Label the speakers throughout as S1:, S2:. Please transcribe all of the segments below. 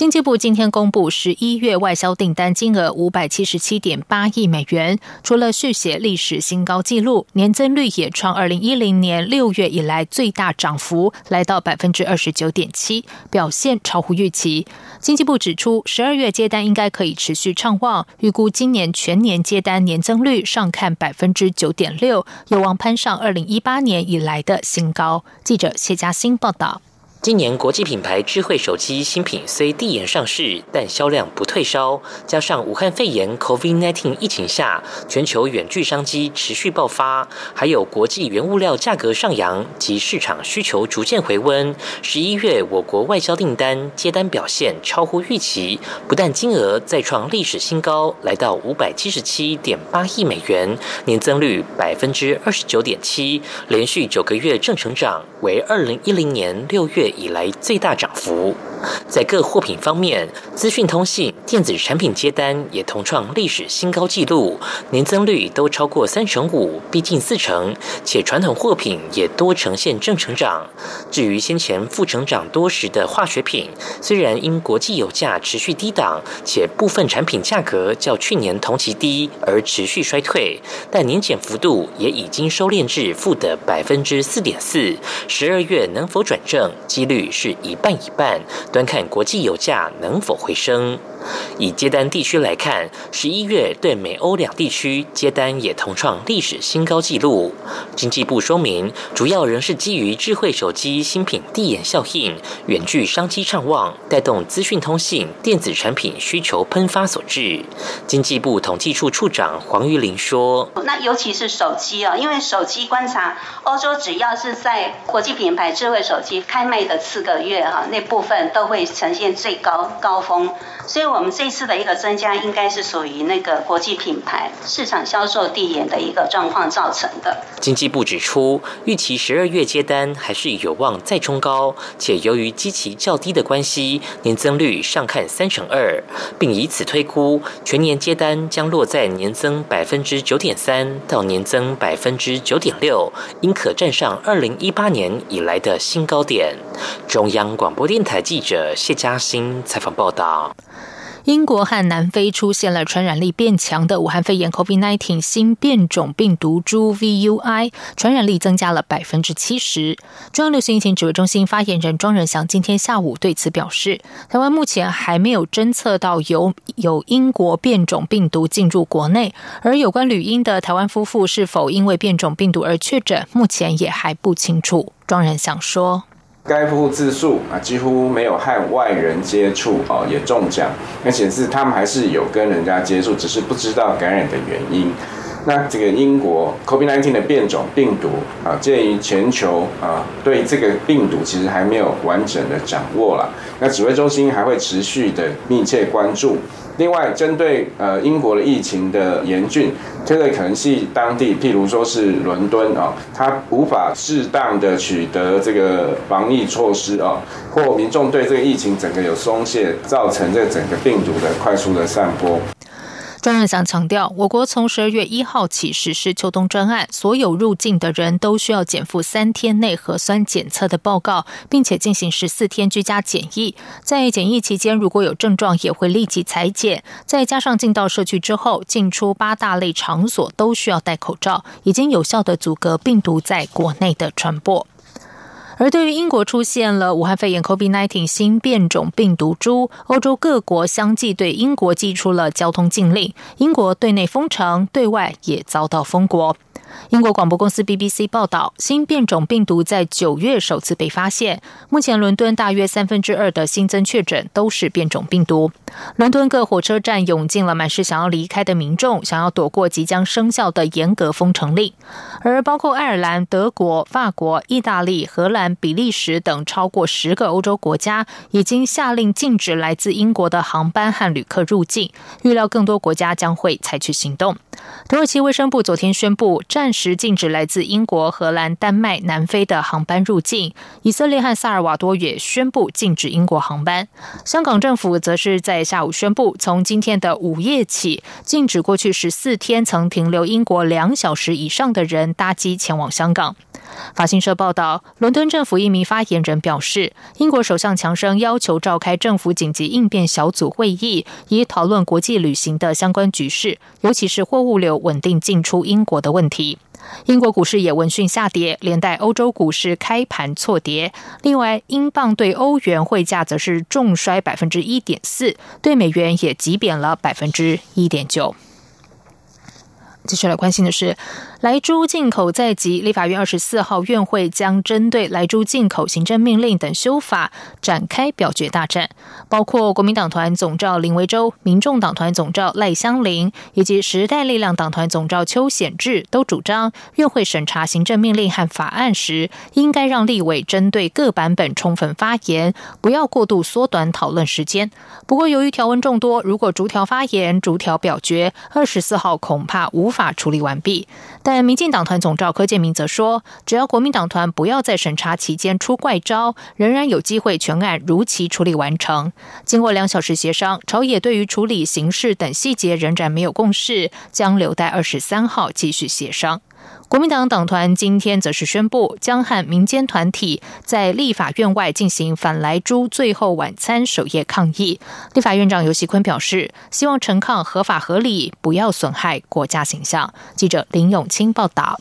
S1: 经济部今天公布十一月外销订单金额五百七十七点八亿美元，除了续写历史新高纪录，年增率也创二零一零年六月以来最大涨幅，来到百分之二十九点七，表现超乎预期。经济部指出，十二月接单应该可以持续畅旺，预估今年全年接单年增率上看百分之九点六，有望攀上二零一八年以来的新高。记者谢嘉欣报道。
S2: 今年国际品牌智慧手机新品虽递延上市，但销量不退烧。加上武汉肺炎 （COVID-19） 疫情下，全球远距商机持续爆发，还有国际原物料价格上扬及市场需求逐渐回温。十一月我国外销订单接单表现超乎预期，不但金额再创历史新高，来到五百七十七点八亿美元，年增率百分之二十九点七，连续九个月正成长，为二零一零年六月。以来最大涨幅。在各货品方面，资讯通信、电子产品接单也同创历史新高纪录，年增率都超过三成五，逼近四成，且传统货品也多呈现正成长。至于先前负成长多时的化学品，虽然因国际油价持续低档，且部分产品价格较去年同期低而持续衰退，但年减幅度也已经收敛至负的百分之四点四。十二月能否转正，几率是一半一半。端看国际油价能否回升。以接单地区来看，十一月对美欧两地区接单也同创历史新高纪录。经济部说明，主要仍是基于智慧手机新品递延效应、远距商机畅旺，带动资讯通信、电子产品需求喷发所致。经济部统计处处长黄玉玲说：“那尤其是手机啊，因为手机观察欧洲，只要是在国际品牌智慧手机开卖的四个月哈，那部分都会呈现最高高峰。”所以，我们这次的一个增加，应该是属于那个国际品牌市场销售递延的一个状况造成的。经济部指出，预期十二月接单还是有望再冲高，且由于基期较低的关系，年增率上看三成二，并以此推估全年接单将落在年增百分之九点三到年增百分之九点六，应可站上二零一八年以来的新高点。中央广播电台记者谢嘉欣采访报道。
S1: 英国和南非出现了传染力变强的武汉肺炎 （COVID-19） 新变种病毒株 VUI，传染力增加了百分之七十。中央流行疫情指挥中心发言人庄仁祥今天下午对此表示，台湾目前还没有侦测到有有英国变种病毒进入国内，而有关旅英的台湾夫妇是否因为变种病毒而确诊，目前也还不清楚。庄仁祥说。
S3: 该夫妇自述啊，几乎没有和外人接触哦，也中奖，那显示他们还是有跟人家接触，只是不知道感染的原因。那这个英国 COVID-19 的变种病毒啊，鉴于全球啊对这个病毒其实还没有完整的掌握了，那指挥中心还会持续的密切关注。另外，针对呃英国的疫情的严峻，这个可能是当地，譬如说是伦敦啊，它无法适当的取得这个防疫措施啊，或民众对这个疫情整个有松懈，造成这整个病毒的快速的散播。
S1: 专任祥强调，我国从十二月一号起实施秋冬专案，所有入境的人都需要减负三天内核酸检测的报告，并且进行十四天居家检疫。在检疫期间，如果有症状，也会立即裁剪。再加上进到社区之后，进出八大类场所都需要戴口罩，已经有效的阻隔病毒在国内的传播。而对于英国出现了武汉肺炎 （COVID-19） 新变种病毒株，欧洲各国相继对英国寄出了交通禁令，英国对内封城，对外也遭到封国。英国广播公司 BBC 报道，新变种病毒在九月首次被发现。目前，伦敦大约三分之二的新增确诊都是变种病毒。伦敦各火车站涌进了满是想要离开的民众，想要躲过即将生效的严格封城令。而包括爱尔兰、德国、法国、意大利、荷兰、比利时等超过十个欧洲国家，已经下令禁止来自英国的航班和旅客入境。预料更多国家将会采取行动。土耳其卫生部昨天宣布，暂时禁止来自英国、荷兰、丹麦、南非的航班入境。以色列和萨尔瓦多也宣布禁止英国航班。香港政府则是在下午宣布，从今天的午夜起，禁止过去十四天曾停留英国两小时以上的人搭机前往香港。法新社报道，伦敦政府一名发言人表示，英国首相强生要求召开政府紧急应变小组会议，以讨论国际旅行的相关局势，尤其是货物流稳定进出英国的问题。英国股市也闻讯下跌，连带欧洲股市开盘错跌。另外，英镑对欧元汇价则是重衰百分之一点四，对美元也急贬了百分之一点九。接下来关心的是。莱猪进口在即，立法院二十四号院会将针对莱猪进口行政命令等修法展开表决大战，包括国民党团总召林维洲、民众党团总召赖香林以及时代力量党团总召邱显志都主张，院会审查行政命令和法案时，应该让立委针对各版本充分发言，不要过度缩短讨论时间。不过，由于条文众多，如果逐条发言、逐条表决，二十四号恐怕无法处理完毕。但民进党团总召柯建明则说，只要国民党团不要在审查期间出怪招，仍然有机会全案如期处理完成。经过两小时协商，朝野对于处理形式等细节仍然没有共识，将留待二十三号继续协商。国民党党团今天则是宣布，将和民间团体在立法院外进行反莱猪最后晚餐守夜抗议。立法院长游锡坤表示，希望陈抗合法合理，不要损害国家形象。记者林永清报道。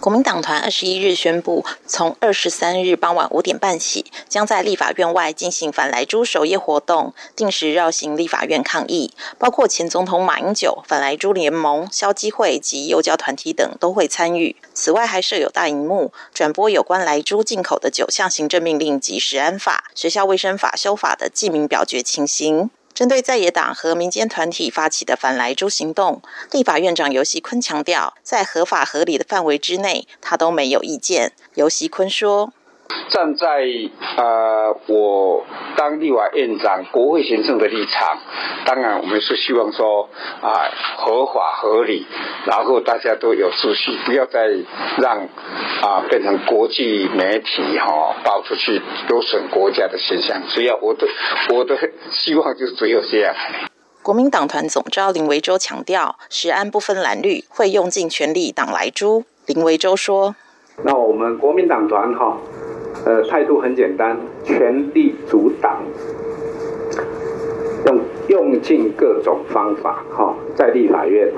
S4: 国民党团二十一日宣布，从二十三日傍晚五点半起，将在立法院外进行反莱猪守夜活动，定时绕行立法院抗议。包括前总统马英九、反莱猪联盟、消基会及幼教团体等都会参与。此外，还设有大荧幕转播有关莱猪进口的九项行政命令及食安法、学校卫生法修法的记名表决情形。针对在野党和民间团体发起的反莱猪行动，立法院长游锡坤强调，在合法合理的范围之内，他都没有意见。游锡坤说。
S5: 站在呃，我当立法院长、国会行政的立场，当然我们是希望说啊，合法合理，然后大家都有秩序，不要再让啊变成国际媒体哈爆出去，有损国家的形象。所以啊，我的我的希望就是只有这样。
S4: 国民党团总召林维洲强调，实安不分蓝绿，会用尽全力挡来猪。林维洲说：“
S6: 那我们国民党团哈。”呃，态度很简单，全力阻挡，用用尽各种方法，哈，在立法院，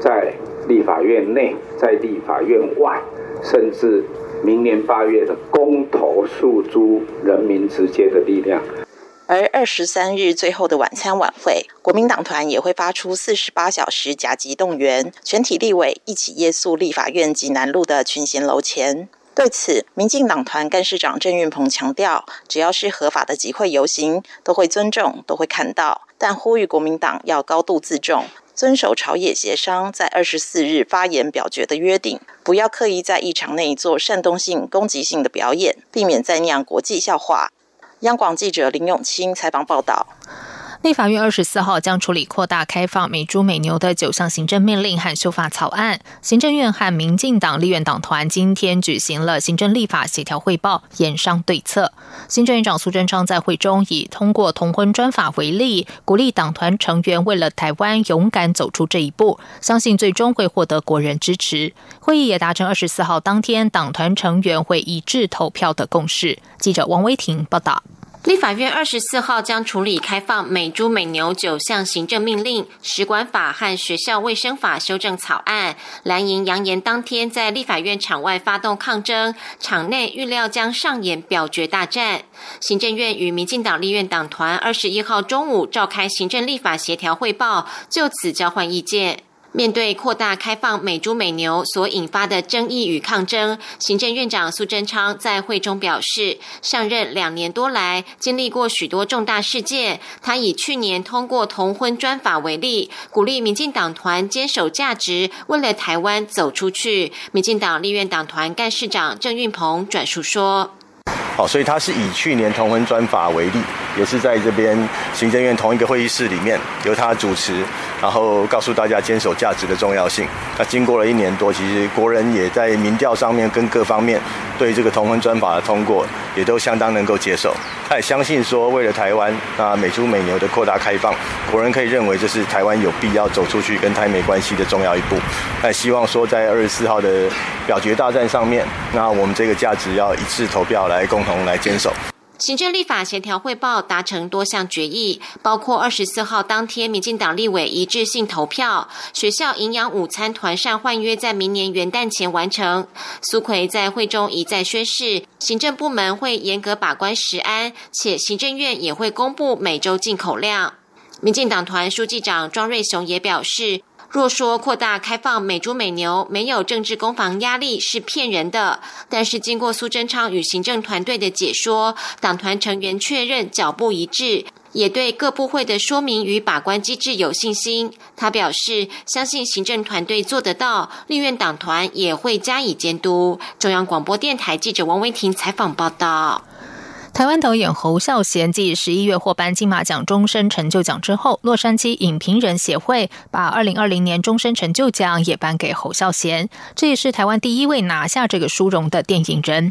S6: 在立法院内，在立法院外，甚至明年八月的公投诉诸人民直接的力量。
S4: 而二十三日最后的晚餐晚会，国民党团也会发出四十八小时甲级动员，全体立委一起夜宿立法院及南路的群贤楼前。对此，民进党团干事长郑运鹏强调，只要是合法的集会游行，都会尊重，都会看到。但呼吁国民党要高度自重，遵守朝野协商在二十四日发言表决的约定，不要刻意在议场内做煽动性、攻击性的表演，避免再酿国际笑话。央广记者林永清采访报道。
S1: 立法院二十四号将处理扩大开放美猪美牛的九项行政命令和修法草案。行政院和民进党立院党团今天举行了行政立法协调汇报，研商对策。行政院长苏贞昌在会中以通过同婚专法为例，鼓励党团成员为了台湾勇敢走出这一步，相信最终会获得国人支持。会议也达成二十四号当天党团成员会一致投票的共识。记者王威婷报道。
S7: 立法院二十四号将处理开放美猪美牛九项行政命令、食管法和学校卫生法修正草案。蓝营扬言当天在立法院场外发动抗争，场内预料将上演表决大战。行政院与民进党立院党团二十一号中午召开行政立法协调汇报，就此交换意见。面对扩大开放美猪美牛所引发的争议与抗争，行政院长苏贞昌在会中表示，上任两年多来，经历过许多重大事件。他以去年通过同婚专法为例，鼓励民进党团坚守价值，为了台湾走出去。民进党立院党团干事长郑运鹏转述说。
S8: 好，所以他是以去年同婚专法为例，也是在这边行政院同一个会议室里面由他主持，然后告诉大家坚守价值的重要性。那经过了一年多，其实国人也在民调上面跟各方面对这个同婚专法的通过也都相当能够接受。他也相信说，为了台湾啊美猪美牛的扩大开放，国人可以认为这是台湾有必要走出去跟台美关系的重要一步。那希望说在二十四号的表决大战上面，那我们这个价值要一致投票来共同来坚守。
S7: 行政立法协调汇报达成多项决议，包括二十四号当天，民进党立委一致性投票，学校营养午餐团膳换约在明年元旦前完成。苏奎在会中一再宣示，行政部门会严格把关食安，且行政院也会公布每周进口量。民进党团书记长庄瑞雄也表示。若说扩大开放美猪美牛没有政治攻防压力是骗人的，但是经过苏贞昌与行政团队的解说，党团成员确认脚步一致，也对各部会的说明与把关机制有信心。他表示，相信行政团队做得到，立院党团也会加以监督。中央广播电台记者王维婷采访报道。
S1: 台湾导演侯孝贤继十一月获颁金马奖终身成就奖之后，洛杉矶影评人协会把二零二零年终身成就奖也颁给侯孝贤，这也是台湾第一位拿下这个殊荣的电影人。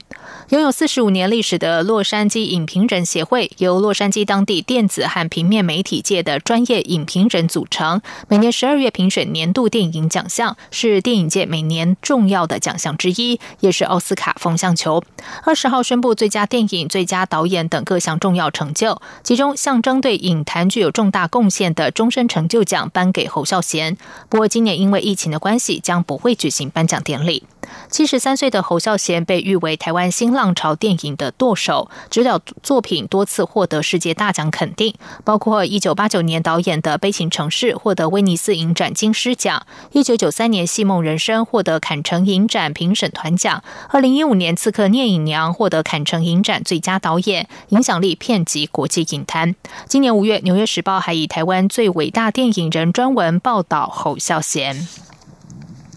S1: 拥有四十五年历史的洛杉矶影评人协会，由洛杉矶当地电子和平面媒体界的专业影评人组成，每年十二月评选年度电影奖项，是电影界每年重要的奖项之一，也是奥斯卡风向球。二十号宣布最佳电影、最佳导演等各项重要成就，其中象征对影坛具有重大贡献的终身成就奖颁给侯孝贤。不过，今年因为疫情的关系，将不会举行颁奖典礼。七十三岁的侯孝贤被誉为台湾新浪潮电影的舵手，指导作品多次获得世界大奖肯定，包括一九八九年导演的《悲情城市》获得威尼斯影展金狮奖，一九九三年《戏梦人生》获得坎城影展评审团奖，二零一五年《刺客聂隐娘》获得坎城影展最佳导演，影响力遍及国际影坛。今年五月，《纽约时报》还以台湾最伟大电影人专文报道侯孝贤。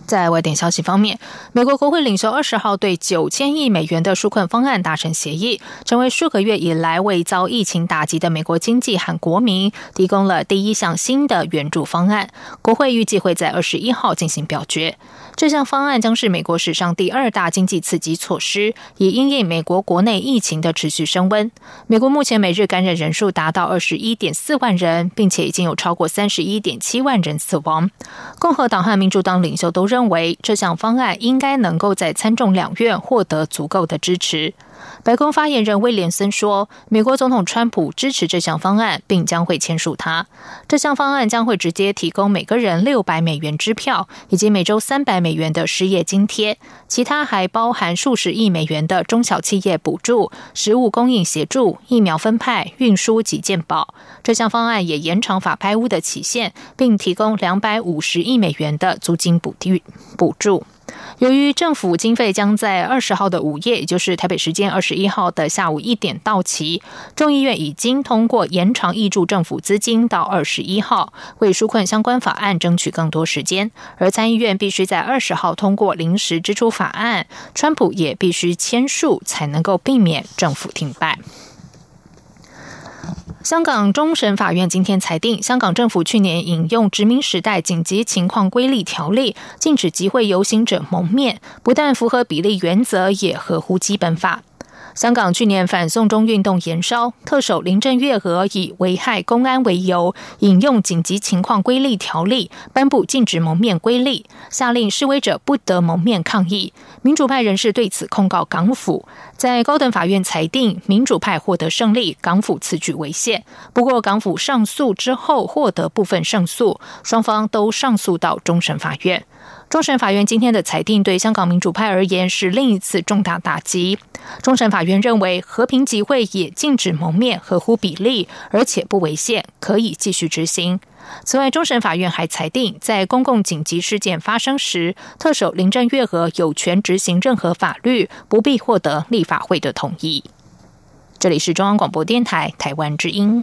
S1: 在外电消息方面，美国国会领袖二十号对九千亿美元的纾困方案达成协议，成为数个月以来未遭疫情打击的美国经济和国民提供了第一项新的援助方案。国会预计会在二十一号进行表决。这项方案将是美国史上第二大经济刺激措施，以应应美国国内疫情的持续升温。美国目前每日感染人数达到二十一点四万人，并且已经有超过三十一点七万人死亡。共和党和民主党领袖都认认为这项方案应该能够在参众两院获得足够的支持。白宫发言人威廉森说：“美国总统川普支持这项方案，并将会签署它。这项方案将会直接提供每个人六百美元支票，以及每周三百美元的失业津贴。其他还包含数十亿美元的中小企业补助、食物供应协助、疫苗分派、运输及健保。这项方案也延长法拍屋的期限，并提供两百五十亿美元的租金补贴补助。”由于政府经费将在二十号的午夜，也就是台北时间二十一号的下午一点到期，众议院已经通过延长挹注政府资金到二十一号，为纾困相关法案争取更多时间。而参议院必须在二十号通过临时支出法案，川普也必须签署，才能够避免政府停摆。香港终审法院今天裁定，香港政府去年引用殖民时代紧急情况规例条例，禁止集会游行者蒙面，不但符合比例原则，也合乎基本法。香港去年反送中运动延烧，特首林郑月娥以危害公安为由，引用紧急情况规例条例，颁布禁止蒙面规例，下令示威者不得蒙面抗议。民主派人士对此控告港府，在高等法院裁定民主派获得胜利，港府此举违宪。不过港府上诉之后获得部分胜诉，双方都上诉到终审法院。终审法院今天的裁定对香港民主派而言是另一次重大打击。终审法院认为，和平集会也禁止蒙面，合乎比例，而且不违宪，可以继续执行。此外，终审法院还裁定，在公共紧急事件发生时，特首林郑月娥有权执行任何法律，不必获得立法会的同意。这里是中央广播电台台湾之音。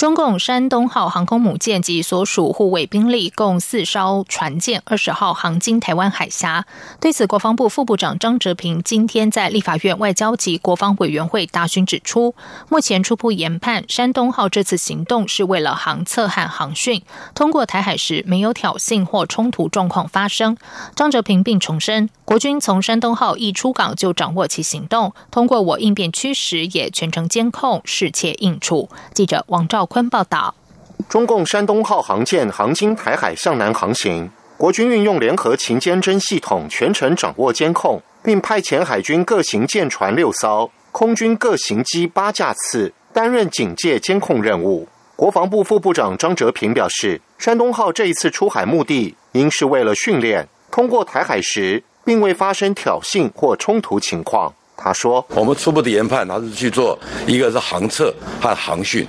S1: 中共山东号航空母舰及所属护卫兵力共四艘船舰，二十号航经台湾海峡。对此，国防部副部长张哲平今天在立法院外交及国防委员会答询指出，目前初步研判，山东号这次行动是为了航测和航训，通过台海时没有挑衅或冲突状况发生。张哲平并重申，国军从山东号一出港就掌握其行动，通过我应变驱使也全程监控，适切应处。记者王兆。坤报道：
S9: 中共山东号航舰航经台海向南航行，国军运用联合勤监侦系统全程掌握监控，并派遣海军各型舰船六艘、空军各型机八架次担任警戒监控任务。国防部副部长张哲平表示，山东号这一次出海目的应是为了训练，通过台海时并未发生挑衅或冲突情况。他说：“
S10: 我们初步的研判，他是去做一个是航测和航训。”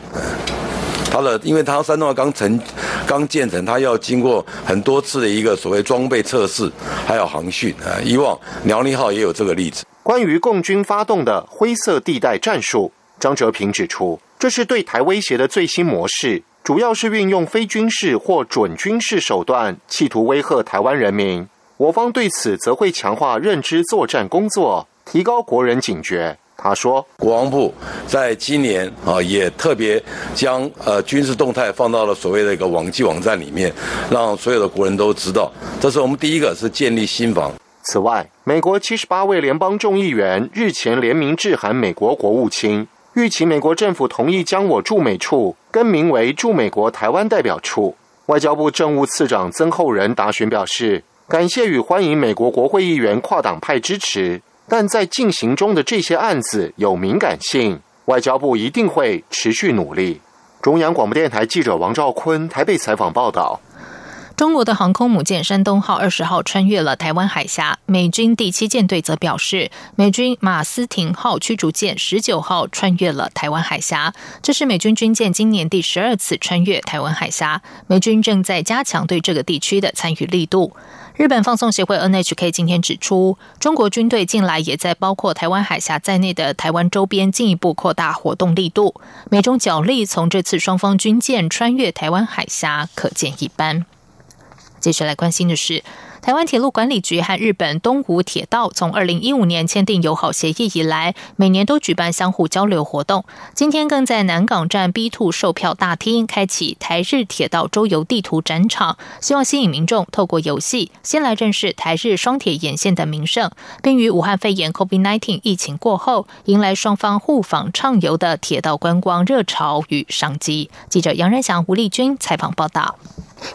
S10: 它的，因为它山东号刚成、刚建成，它要经过很多次的一个所谓装备测试，还有航训啊。以往辽宁号也有这个例子。
S9: 关于共军发动的灰色地带战术，张哲平指出，这是对台威胁的最新模式，主要是运用非军事或准军事手段，企图威吓台湾人民。我方对此则会强化认知作战工作，提高国人警觉。他说：“
S10: 国防部在今年啊，也特别将呃军事动态放到了所谓的一个网际网站里面，让所有的国人都知道。这是我们第一个是建立新防。
S9: 此外，美国七十八位联邦众议员日前联名致函美国国务卿，欲请美国政府同意将我驻美处更名为驻美国台湾代表处。外交部政务次长曾厚仁答询表示，感谢与欢迎美国国会议员跨党派支持。”但在进行中的这些案子有敏感性，外交部一定会持续努力。中央广播电台记者王兆坤台北采访报道。
S1: 中国的航空母舰山东号二十号穿越了台湾海峡，美军第七舰队则表示，美军马斯廷号驱逐舰十九号穿越了台湾海峡，这是美军军舰今年第十二次穿越台湾海峡。美军正在加强对这个地区的参与力度。日本放送协会 NHK 今天指出，中国军队近来也在包括台湾海峡在内的台湾周边进一步扩大活动力度。美中角力从这次双方军舰穿越台湾海峡可见一斑。接下来关心的是。台湾铁路管理局和日本东武铁道从二零一五年签订友好协议以来，每年都举办相互交流活动。今天更在南港站 B Two 售票大厅开启台日铁道周游地图展场，希望吸引民众透过游戏先来认识台日双铁沿线的名胜，并于武汉肺炎 COVID-19 疫情过后，迎来双方互访畅游的铁道观光热潮与商机。记者杨仁祥、吴丽君采访报道。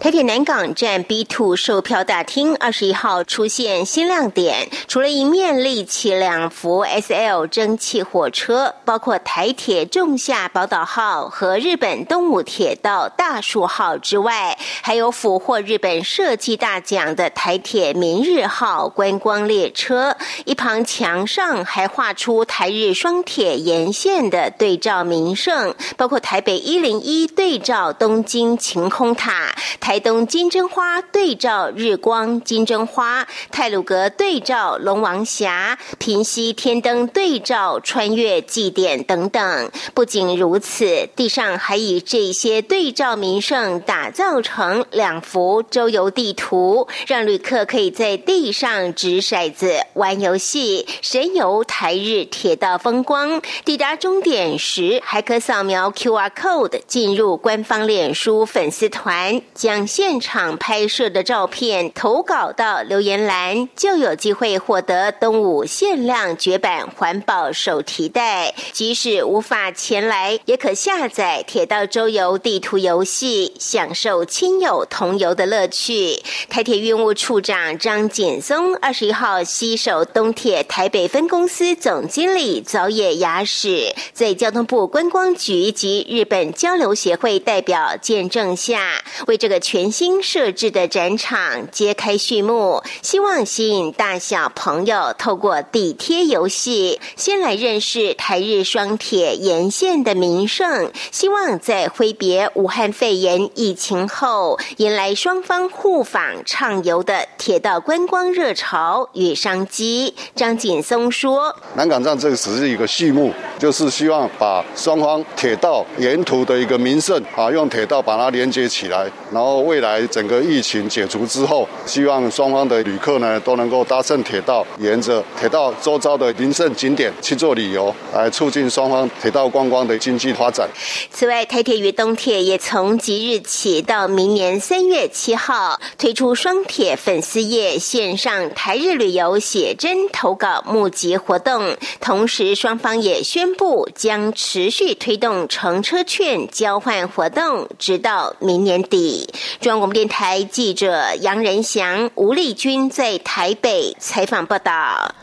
S11: 台铁南港站 B Two 售票大厅二十一号出现新亮点，除了一面立起两幅 S L 蒸汽火车，包括台铁仲夏宝岛号和日本东武铁道大树号之外，还有俘获日本设计大奖的台铁明日号观光列车。一旁墙上还画出台日双铁沿线的对照名胜，包括台北一零一对照东京晴空塔。台东金针花对照日光金针花，泰鲁阁对照龙王峡，平西天灯对照穿越祭典等等。不仅如此，地上还以这些对照名胜打造成两幅周游地图，让旅客可以在地上掷骰子、玩游戏、神游台日铁道风光。抵达终点时，还可扫描 QR code 进入官方脸书粉丝团。将现场拍摄的照片投稿到留言栏，就有机会获得东武限量绝版环保手提袋。即使无法前来，也可下载铁道周游地图游戏，享受亲友同游的乐趣。台铁运务处长张简松二十一号携手东铁台北分公司总经理早野雅史，在交通部观光局及日本交流协会代表见证下，为这个。全新设置的展场揭开序幕，希望吸引大小朋友透过地贴游戏，先来认识台日双铁沿线的名胜，希望在挥别武汉肺炎疫情后，迎来双方互访畅游的铁道观光热潮与商机。张锦松说：“
S12: 南港站这个只是一个序幕，就是希望把双方铁道沿途的一个名胜啊，用铁道把它连接起来，然后未来整个疫情解除之后，希望让双方的旅客呢都能够搭乘铁道，沿着铁道周遭的名胜景点去做旅游，来促进双方铁道观光的经济发展。
S11: 此外，台铁与东铁也从即日起到明年三月七号推出双铁粉丝页线上台日旅游写真投稿募集活动，同时双方也宣布将持续推动乘车券交换活动，直到明年底。中央广播电台记者杨仁祥、吴丽君在台北采访报道。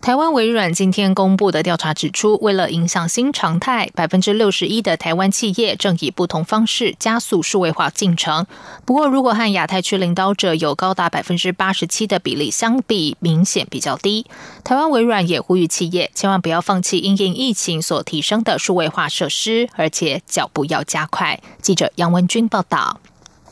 S1: 台湾微软今天公布的调查指出，为了影响新常态，百分之六十一的台湾企业正以不同方式加速数位化进程。不过，如果和亚太区领导者有高达百分之八十七的比例相比，明显比较低。台湾微软也呼吁企业千万不要放弃因应疫情所提升的数位化设施，而且脚步要加快。记者杨文君报道。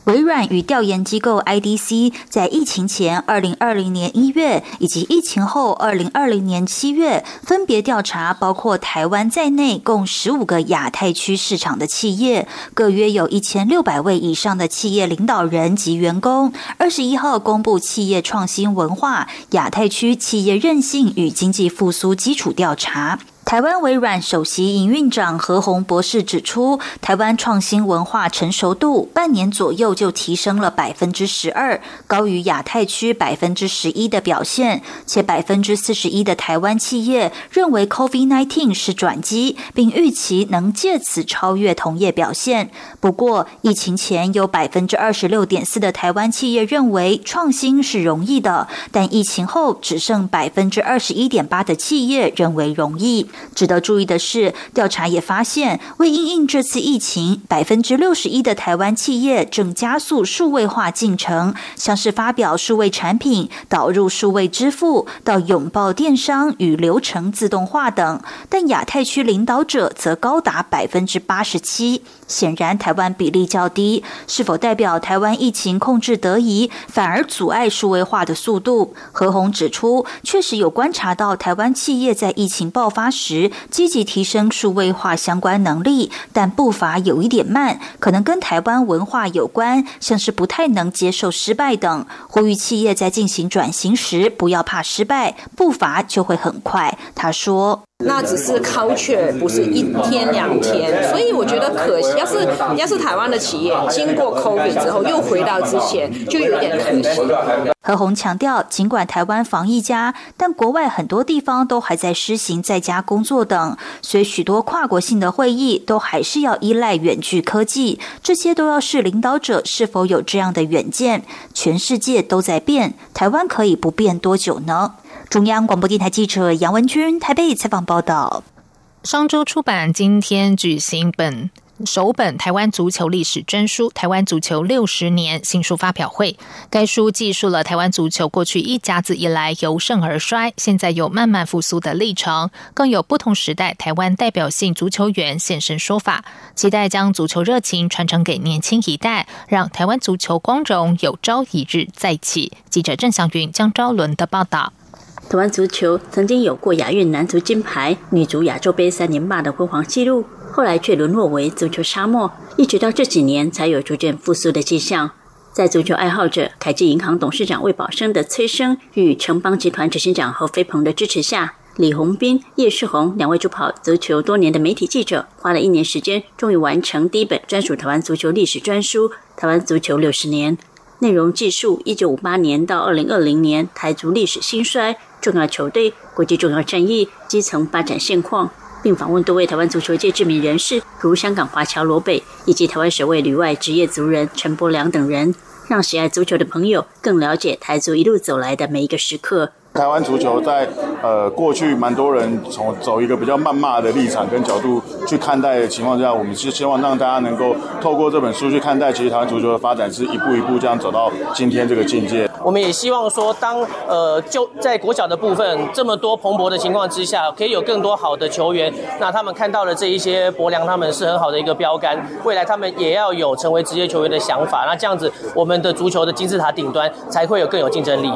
S13: 微软与调研机构 IDC 在疫情前二零二零年一月以及疫情后二零二零年七月，分别调查包括台湾在内共十五个亚太区市场的企业，各约有一千六百位以上的企业领导人及员工。二十一号公布企业创新文化亚太区企业韧性与经济复苏基础调查。台湾微软首席营运长何鸿博士指出，台湾创新文化成熟度半年左右就提升了百分之十二，高于亚太区百分之十一的表现。且百分之四十一的台湾企业认为 COVID-19 是转机，并预期能借此超越同业表现。不过，疫情前有百分之二十六点四的台湾企业认为创新是容易的，但疫情后只剩百分之二十一点八的企业认为容易。值得注意的是，调查也发现，为应应这次疫情，百分之六十一的台湾企业正加速数位化进程，像是发表数位产品、导入数位支付，到拥抱电商与流程自动化等。但亚太区领导者则高达百分之八十七。显然，台湾比例较低，是否代表台湾疫情控制得宜，反而阻碍数位化的速度？何鸿指出，确实有观察到台湾企业在疫情爆发时时积极提升数位化相关能力，但步伐有一点慢，可能跟台湾文化有关，像是不太能接受失败等。呼吁企业在进行转型时不要怕失败，步伐就会很快。他说。
S14: 那只是 culture，不是一天两天，所以我觉得可惜。要是要是台湾的企业经过 COVID 之后又回到之前，就有点可惜。
S13: 何鸿强调，尽管台湾防疫家，但国外很多地方都还在施行在家工作等，所以许多跨国性的会议都还是要依赖远距科技。这些都要视领导者是否有这样的远见。全世界都在变，台湾可以不变多久呢？中央广播电台记者杨文君台北采访报道。
S1: 商周出版今天举行本首本台湾足球历史专书《台湾足球六十年》新书发表会。该书记述了台湾足球过去一甲子以来由盛而衰，现在有慢慢复苏的历程，更有不同时代台湾代表性足球员现身说法，期待将足球热情传承给年轻一代，让台湾足球光荣有朝一日再起。记者郑祥云、江昭伦的报道。
S15: 台湾足球曾经有过亚运男足金牌、女足亚洲杯三连霸的辉煌纪录，后来却沦落为足球沙漠，一直到这几年才有逐渐复苏的迹象。在足球爱好者凯基银行董事长魏宝生的催生与城邦集团执行长何飞鹏的支持下，李宏斌、叶世宏两位主跑足球多年的媒体记者，花了一年时间，终于完成第一本专属台湾足球历史专书《台湾足球六十年》，内容记述一九五八年到二零二零年台足历史兴衰。重要球队、国际重要战役、基层发展现况，并访问多位台湾足球界知名人士，如香港华侨罗北以及台湾首位旅外职业足人陈柏良等人，让喜爱足球的朋友更了解台足一路走来的每一个时刻。
S16: 台湾足球在呃过去蛮多人从走一个比较谩骂的立场跟角度去看待的情况下，我们是希望让大家能够透过这本书去看待，其实台湾足球的发展是一步一步这样走到今天这个境界。
S17: 我们也希望说，当呃就在国小的部分这么多蓬勃的情况之下，可以有更多好的球员。那他们看到了这一些博良，他们是很好的一个标杆。未来他们也要有成为职业球员的想法。那这样子，我们的足球的金字塔顶端才会有更有竞争力。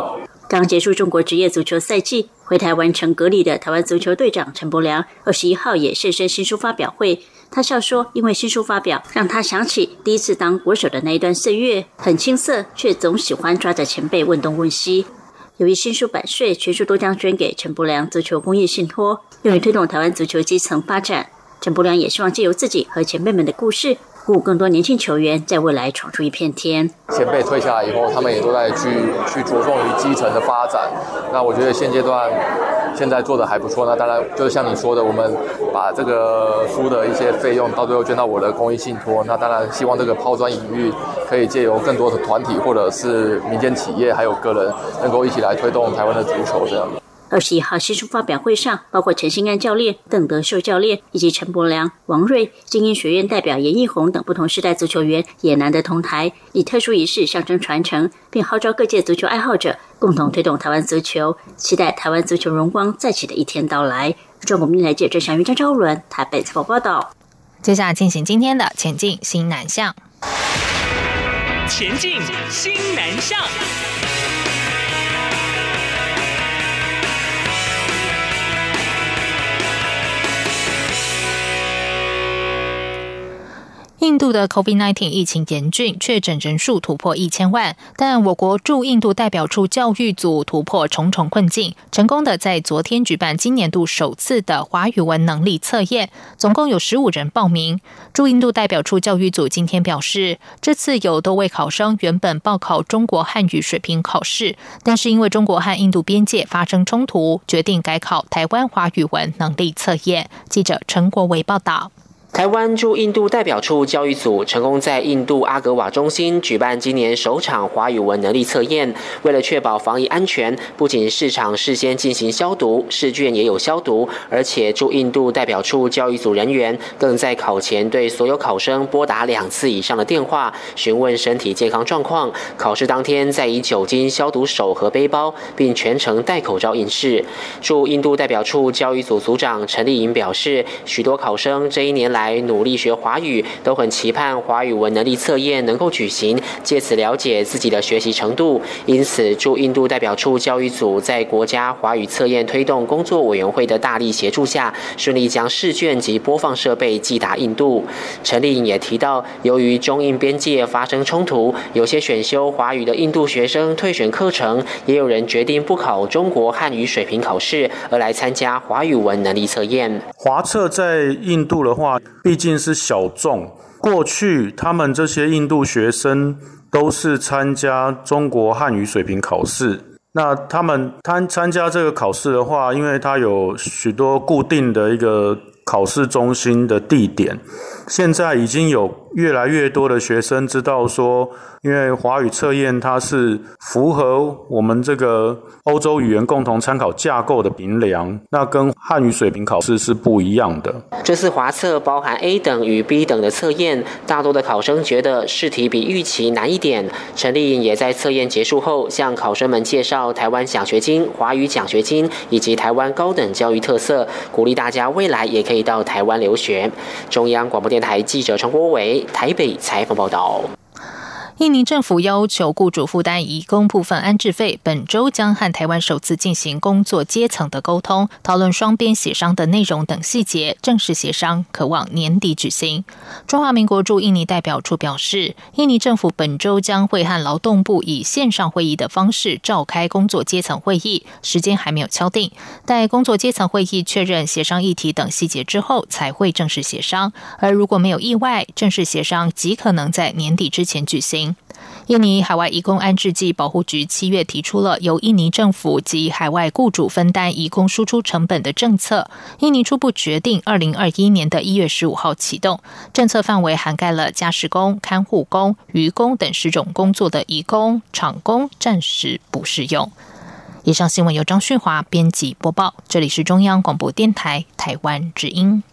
S15: 刚结束中国职业足球赛季，回台完成隔离的台湾足球队长陈柏良，二十一号也现身新书发表会。他笑说：“因为新书发表，让他想起第一次当国手的那一段岁月，很青涩，却总喜欢抓着前辈问东问西。由于新书版税，全数都将捐给陈柏良足球公益信托，用于推动台湾足球基层发展。陈柏良也希望借由自己和前辈们的故事。”鼓舞更多年轻球员在未来闯出一片天。
S18: 前辈退下来以后，他们也都在去去着重于基层的发展。那我觉得现阶段现在做的还不错。那当然就是像你说的，我们把这个书的一些费用到最后捐到我的公益信托。那当然希望这个抛砖引玉，可以借由更多的团体或者是民间企业还有个人，能够一起来推动台湾的足球这样。
S15: 二十一号新书发表会上，包括陈新安教练、邓德秀教练以及陈柏良、王瑞、精英学院代表严义宏等不同时代足球员也难得同台，以特殊仪式象征传承，并号召各界足球爱好者共同推动台湾足球，期待台湾足球荣光再起的一天到来。中国民来记者张云张昭伦台北采访报道。
S1: 接下来进行今天的前进新南向。
S19: 前进新南向。
S1: 印度的 COVID-19 疫情严峻，确诊人数突破一千万，但我国驻印度代表处教育组突破重重困境，成功的在昨天举办今年度首次的华语文能力测验，总共有十五人报名。驻印度代表处教育组今天表示，这次有多位考生原本报考中国汉语水平考试，但是因为中国和印度边界发生冲突，决定改考台湾华语文能力测验。记者陈国维报道。
S20: 台湾驻印度代表处教育组成功在印度阿格瓦中心举办今年首场华语文能力测验。为了确保防疫安全，不仅市场事先进行消毒，试卷也有消毒，而且驻印度代表处教育组人员更在考前对所有考生拨打两次以上的电话，询问身体健康状况。考试当天再以酒精消毒手和背包，并全程戴口罩应试。驻印度代表处教育组组长陈丽颖表示，许多考生这一年来。来努力学华语，都很期盼华语文能力测验能够举行，借此了解自己的学习程度。因此，驻印度代表处教育组在国家华语测验推动工作委员会的大力协助下，顺利将试卷及播放设备寄达印度。陈丽颖也提到，由于中印边界发生冲突，有些选修华语的印度学生退选课程，也有人决定不考中国汉语水平考试，而来参加华语文能力测验。
S21: 华测在印度的话。毕竟是小众，过去他们这些印度学生都是参加中国汉语水平考试。那他们参参加这个考试的话，因为它有许多固定的一个考试中心的地点，现在已经有越来越多的学生知道说。因为华语测验它是符合我们这个欧洲语言共同参考架构的评量，那跟汉语水平考试是不一样的。
S20: 这次华测包含 A 等与 B 等的测验，大多的考生觉得试题比预期难一点。陈丽颖也在测验结束后向考生们介绍台湾奖学金、华语奖学金以及台湾高等教育特色，鼓励大家未来也可以到台湾留学。中央广播电台记者陈国伟台北采访报道。
S1: 印尼政府要求雇主负担移工部分安置费，本周将和台湾首次进行工作阶层的沟通，讨论双边协商的内容等细节。正式协商可望年底举行。中华民国驻印尼代表处表示，印尼政府本周将会和劳动部以线上会议的方式召开工作阶层会议，时间还没有敲定。待工作阶层会议确认协商议题等细节之后，才会正式协商。而如果没有意外，正式协商极可能在年底之前举行。印尼海外移工安置及保护局七月提出了由印尼政府及海外雇主分担移工输出成本的政策。印尼初步决定，二零二一年的一月十五号启动。政策范围涵盖了家事工、看护工、渔工等十种工作的移工，厂工暂时不适用。以上新闻由张旭华编辑播报，这里是中央广播电台台湾之音。